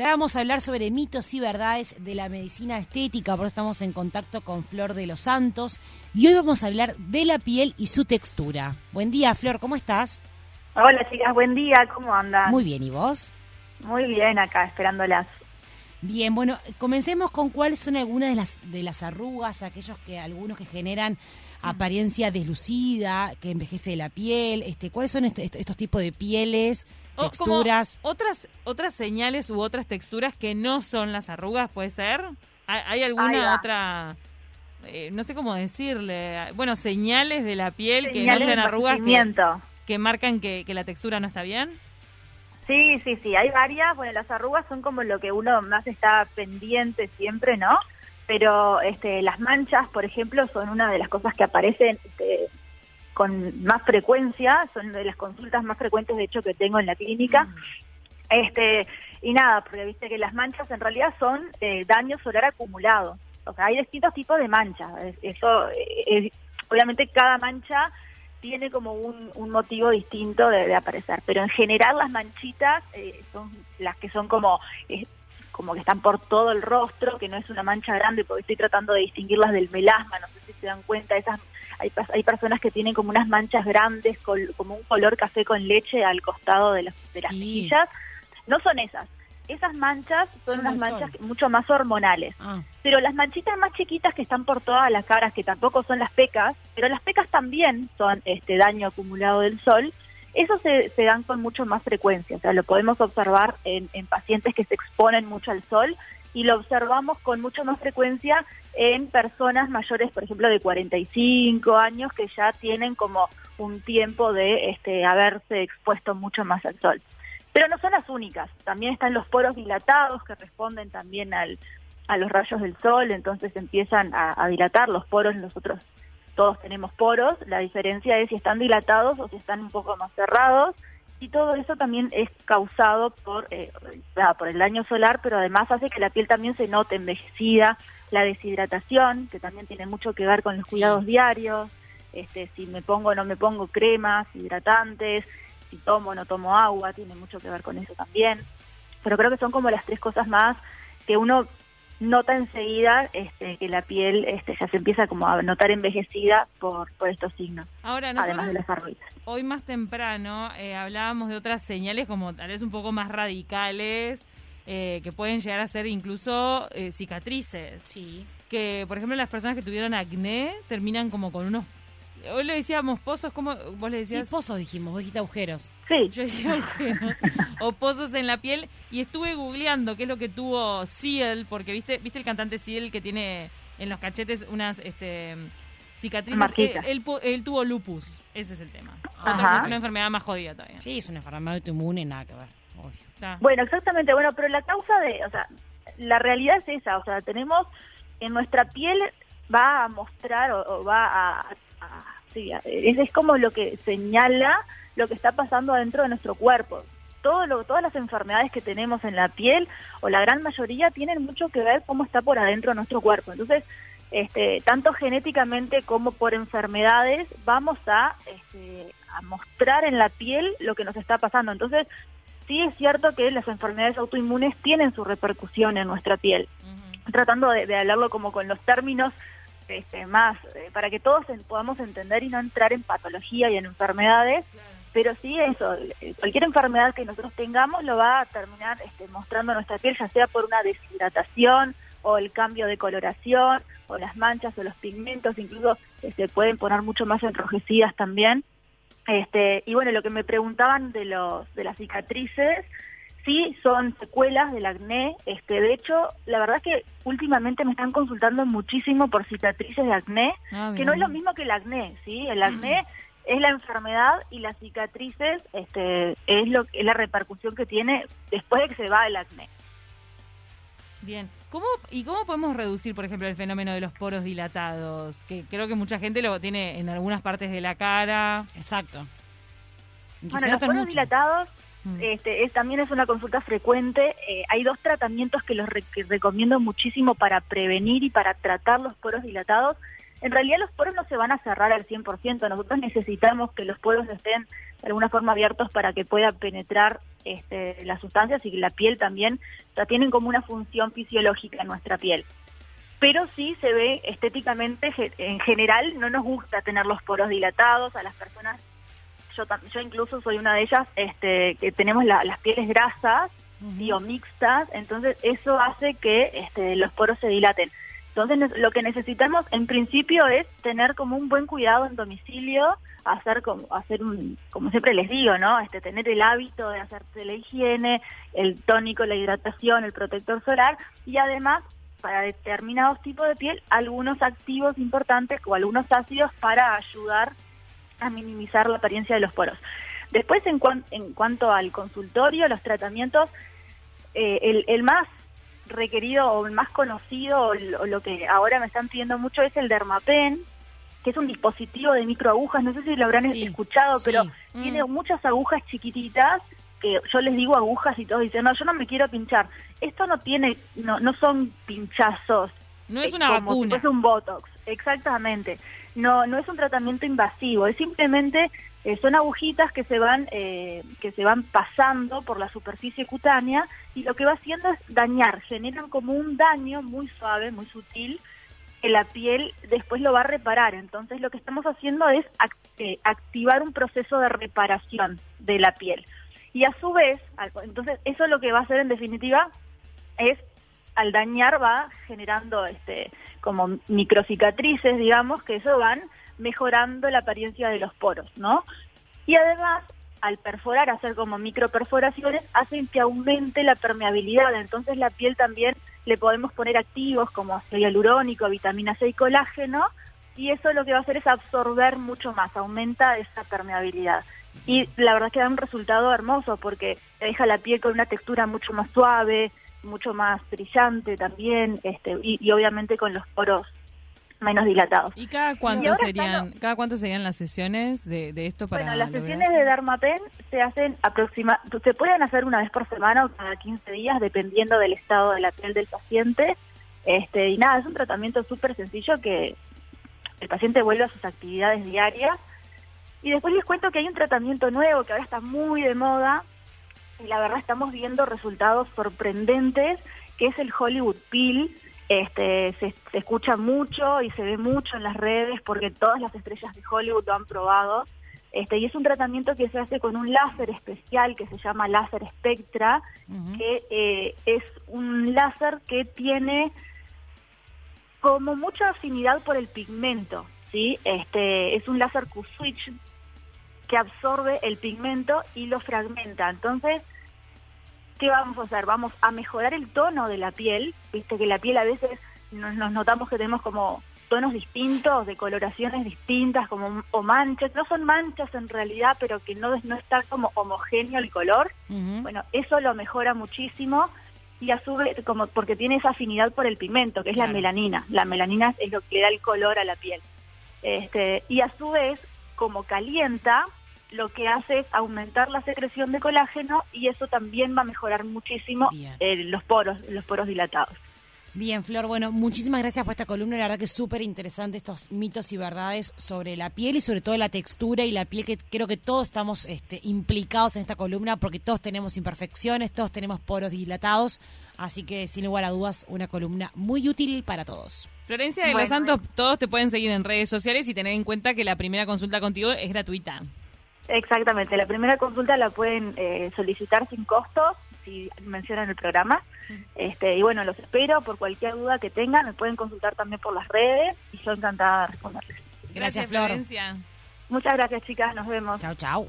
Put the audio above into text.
Vamos a hablar sobre mitos y verdades de la medicina estética, por eso estamos en contacto con Flor de los Santos y hoy vamos a hablar de la piel y su textura. Buen día, Flor, ¿cómo estás? Hola chicas, buen día, ¿cómo andan? Muy bien, ¿y vos? Muy bien, acá esperándolas. Bien, bueno, comencemos con cuáles son algunas de las de las arrugas, aquellos que algunos que generan apariencia deslucida, que envejece la piel, este, ¿cuáles son este, estos tipos de pieles? texturas. otras, otras señales u otras texturas que no son las arrugas, ¿puede ser? ¿Hay, alguna otra, eh, no sé cómo decirle, bueno, señales de la piel que no sean arrugas que, marcan que, que la textura no está bien? Sí, sí, sí, hay varias. Bueno, las arrugas son como lo que uno más está pendiente siempre, ¿no? Pero este, las manchas, por ejemplo, son una de las cosas que aparecen este, con más frecuencia, son de las consultas más frecuentes de hecho que tengo en la clínica. Mm. Este, y nada, porque viste que las manchas en realidad son eh, daño solar acumulado. O sea, hay distintos tipos de manchas. Eso, eh, obviamente cada mancha tiene como un, motivo distinto de, aparecer, pero en general las manchitas eh, son las que son como como que están por todo el rostro, que no es una mancha grande, porque estoy tratando de distinguirlas del melasma, no sé si se dan cuenta, esas hay, hay personas que tienen como unas manchas grandes, como un color café con leche al costado de, las, de las mejillas. No son esas. Esas manchas son, unas manchas mucho más hormonales. Ah. Pero las manchitas más chiquitas que están por todas las caras, que tampoco son las pecas, pero las pecas también son este daño acumulado del sol, eso se, se dan con mucho más frecuencia. O sea, lo podemos observar en, en pacientes que se exponen mucho al sol y lo observamos con mucha más frecuencia en personas mayores, por ejemplo, de 45 años que ya tienen como un tiempo de este, haberse expuesto mucho más al sol. Pero no son las únicas, también están los poros dilatados que responden también al, a los rayos del sol, entonces empiezan a, dilatar los poros, nosotros todos tenemos poros, la diferencia es si están dilatados o si están un poco más cerrados, y todo eso también es causado por, eh, por el daño solar, pero además hace que la piel también se note envejecida, la deshidratación, que también tiene mucho que ver con los cuidados diarios, este, si me pongo o no me pongo cremas, hidratantes, si tomo o no tomo agua, tiene mucho que ver con eso también. Pero creo que son como las tres cosas más que uno nota enseguida este, que la piel este, ya se empieza como a notar envejecida por, por estos signos. Ahora, además de las arrugas. Hoy más temprano eh, hablábamos de otras señales como tal vez un poco más radicales, eh, que pueden llegar a ser incluso eh, cicatrices. Sí. Que, por ejemplo, las personas que tuvieron acné terminan como con unos Hoy le decíamos pozos, ¿cómo vos le decías? Sí, pozos dijimos, vos dijiste agujeros. Sí. Yo dije agujeros. o pozos en la piel. Y estuve googleando qué es lo que tuvo Ciel, porque viste viste el cantante Ciel que tiene en los cachetes unas este, cicatrices. Él, él, tuvo lupus, ese es el tema. Otra, es una enfermedad más jodida todavía. Sí, es una enfermedad autoinmune, nada que ver. Bueno, exactamente. Bueno, pero la causa de, o sea, la realidad es esa. O sea, tenemos en nuestra piel va a mostrar o va a sí, es, como lo que señala lo que está pasando adentro de nuestro cuerpo. Todo lo, todas las enfermedades que tenemos en la piel, o la gran mayoría, tienen mucho que ver cómo está por adentro de nuestro cuerpo. Entonces, este, tanto genéticamente como por enfermedades, vamos a, este, a mostrar en la piel lo que nos está pasando. Entonces, sí es cierto que las enfermedades autoinmunes tienen su repercusión en nuestra piel. Tratando de, de hablarlo como con los términos este, más eh, para que todos podamos entender y no entrar en patología y en enfermedades. Pero sí eso, eh, cualquier enfermedad que nosotros tengamos lo va a terminar este, mostrando nuestra piel, ya sea por una deshidratación o el cambio de coloración o las manchas o los pigmentos, incluso se este, pueden poner mucho más enrojecidas también. Este, y bueno, lo que me preguntaban de los de las cicatrices, sí son secuelas del acné. Este, de hecho, la verdad es que últimamente me están consultando muchísimo por cicatrices de acné, ah, que no es lo mismo que el acné, ¿sí? El acné es la enfermedad y las cicatrices este, es, lo, es la repercusión que tiene después de que se va el acné. Bien. ¿Cómo, ¿Y cómo podemos reducir, por ejemplo, el fenómeno de los poros dilatados? Que creo que mucha gente lo tiene en algunas partes de la cara. Exacto. Bueno, los poros dilatados Mm. Este, es, también es una consulta frecuente. Eh, hay dos tratamientos que los recomiendo muchísimo para prevenir y para tratar los poros dilatados, en realidad los poros no se van a cerrar al 100%, nosotros necesitamos que los poros estén de alguna forma abiertos para que pueda penetrar este, las sustancias y la piel también, o sea, tienen como una función fisiológica en nuestra piel. Pero sí se ve estéticamente, en general no nos gusta tener los poros dilatados, a las personas, yo, yo incluso soy una de ellas, este, que tenemos las pieles grasas, uh mixtas, entonces eso hace que este, los poros se dilaten. Entonces lo que necesitamos en principio es tener como un buen cuidado en domicilio, hacer como hacer un como siempre les digo, ¿no? Este tener el hábito de hacerse la higiene, el tónico, la hidratación, el protector solar y además para determinados tipos de piel algunos activos importantes o algunos ácidos para ayudar a minimizar la apariencia de los poros. Después, en, en cuanto al consultorio, los tratamientos, eh, el, el, más requerido o el más conocido o lo, que ahora me están pidiendo mucho es el Dermapen, que es un dispositivo de microagujas, no sé si lo habrán escuchado, pero mm. tiene muchas agujas chiquititas que yo les digo agujas y todos dicen, no, yo no me quiero pinchar. Esto no tiene, no, no son pinchazos. No es una vacuna. es un Botox, exactamente. No, no es un tratamiento invasivo, es simplemente eh, son agujitas que se van eh, que se van pasando por la superficie cutánea y lo que va haciendo es dañar, generan como un daño muy suave, muy sutil que la piel después lo va a reparar. Entonces lo que estamos haciendo es eh, activar un proceso de reparación de la piel. Y a su vez, entonces eso lo que va a hacer en definitiva es al dañar va generando este como microcicatrices, digamos, que eso van mejorando la apariencia de los poros, ¿no? Y además, al perforar, hacer como microperforaciones, hacen que aumente la permeabilidad. Entonces la piel también le podemos poner activos como ácido hialurónico, vitamina C y colágeno, y eso lo que va a hacer es absorber mucho más, aumenta esa permeabilidad. Y la verdad es que da un resultado hermoso porque deja la piel con una textura mucho más suave, mucho más brillante también, este, y obviamente con los poros menos dilatados. ¿Y cada cuánto serían cada cuánto serían las sesiones de, esto para Bueno, las sesiones de Dermapen se hacen aproximadamente se pueden hacer una vez por semana o cada 15 días dependiendo del estado de la piel del paciente. Este, y nada, es un tratamiento súper sencillo que el paciente vuelve a sus actividades diarias. Y después les cuento que hay un tratamiento nuevo que ahora está muy de moda y la verdad estamos viendo resultados sorprendentes, que es el Hollywood Peel, este, se, escucha mucho y se ve mucho en las redes porque todas las estrellas de Hollywood lo han probado. Este, y es un tratamiento que se hace con un láser especial que se llama láser Spectra, que eh, es un láser que tiene como mucha afinidad por el pigmento, ¿sí? Este, es un láser Q-switch que absorbe el pigmento y lo fragmenta. Entonces, ¿qué vamos a hacer? Vamos a mejorar el tono de la piel, viste que la piel a veces nos, notamos que tenemos como tonos distintos, de coloraciones distintas, como o manchas, no son manchas en realidad, pero que no, no está como homogéneo el color. Bueno, eso lo mejora muchísimo y a su vez, como porque tiene esa afinidad por el pigmento, que es la melanina. La melanina es lo que le da el color a la piel. Este, y a su vez, como calienta, lo que hace es aumentar la secreción de colágeno y eso también va a mejorar muchísimo eh, los poros, los poros dilatados. Bien, Flor, bueno, muchísimas gracias por esta columna, la verdad que es súper interesante estos mitos y verdades sobre la piel y sobre todo la textura y la piel, que creo que todos estamos este, implicados en esta columna porque todos tenemos imperfecciones, todos tenemos poros dilatados, así que sin lugar a dudas una columna muy útil para todos. Florencia de los Santos, todos te pueden seguir en redes sociales y tener en cuenta que la primera consulta contigo es gratuita. Exactamente, la primera consulta la pueden eh, solicitar sin costo si mencionan el programa. Este, y bueno, los espero por cualquier duda que tengan, me pueden consultar también por las redes y yo encantada de responderles. Gracias, Florencia. Muchas gracias, chicas, nos vemos. Chao, chao.